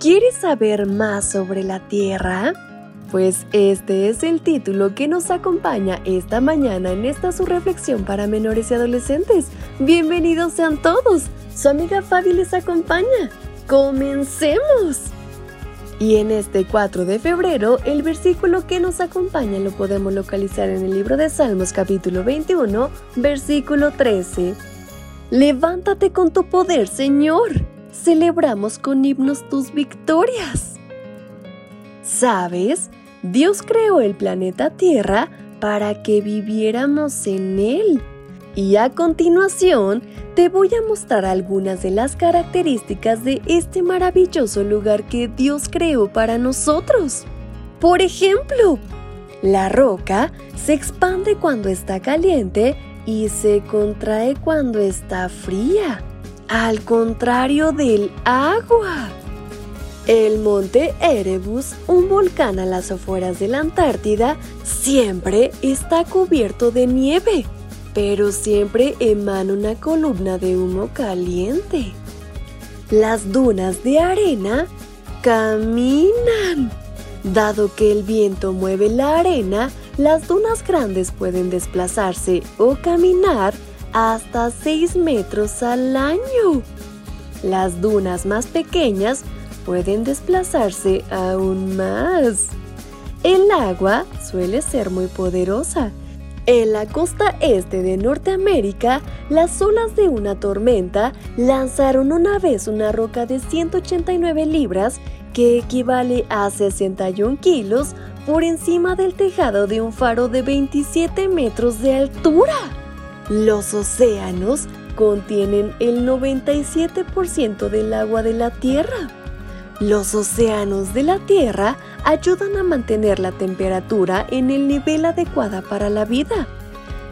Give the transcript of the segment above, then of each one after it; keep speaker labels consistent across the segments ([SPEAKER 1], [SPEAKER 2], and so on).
[SPEAKER 1] ¿Quieres saber más sobre la Tierra? Pues este es el título que nos acompaña esta mañana en esta su reflexión para menores y adolescentes. Bienvenidos sean todos. Su amiga Fabi les acompaña. ¡Comencemos! Y en este 4 de febrero, el versículo que nos acompaña lo podemos localizar en el libro de Salmos capítulo 21, versículo 13. Levántate con tu poder, Señor celebramos con himnos tus victorias. ¿Sabes? Dios creó el planeta Tierra para que viviéramos en él. Y a continuación te voy a mostrar algunas de las características de este maravilloso lugar que Dios creó para nosotros. Por ejemplo, la roca se expande cuando está caliente y se contrae cuando está fría al contrario del agua. El monte Erebus, un volcán a las afueras de la Antártida, siempre está cubierto de nieve, pero siempre emana una columna de humo caliente. Las dunas de arena caminan. Dado que el viento mueve la arena, las dunas grandes pueden desplazarse o caminar hasta 6 metros al año. Las dunas más pequeñas pueden desplazarse aún más. El agua suele ser muy poderosa. En la costa este de Norteamérica, las olas de una tormenta lanzaron una vez una roca de 189 libras, que equivale a 61 kilos, por encima del tejado de un faro de 27 metros de altura. Los océanos contienen el 97% del agua de la Tierra. Los océanos de la Tierra ayudan a mantener la temperatura en el nivel adecuado para la vida.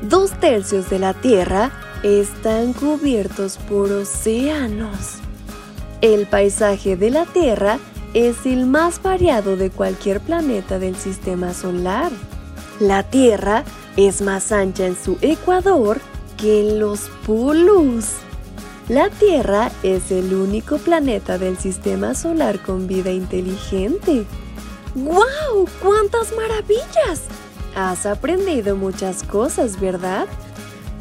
[SPEAKER 1] Dos tercios de la Tierra están cubiertos por océanos. El paisaje de la Tierra es el más variado de cualquier planeta del sistema solar. La Tierra es más ancha en su ecuador que los polos. La Tierra es el único planeta del sistema solar con vida inteligente. ¡Guau! ¡Cuántas maravillas! Has aprendido muchas cosas, ¿verdad?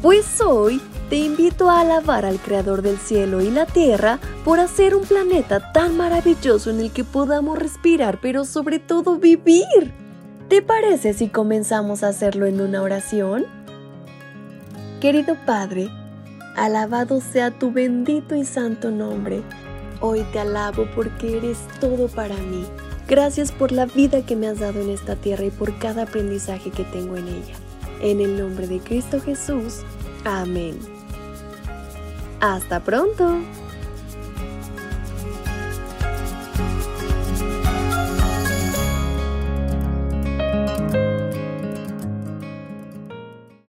[SPEAKER 1] Pues hoy te invito a alabar al Creador del cielo y la tierra por hacer un planeta tan maravilloso en el que podamos respirar, pero sobre todo vivir. ¿Te parece si comenzamos a hacerlo en una oración? Querido Padre, alabado sea tu bendito y santo nombre. Hoy te alabo porque eres todo para mí. Gracias por la vida que me has dado en esta tierra y por cada aprendizaje que tengo en ella. En el nombre de Cristo Jesús. Amén. Hasta pronto.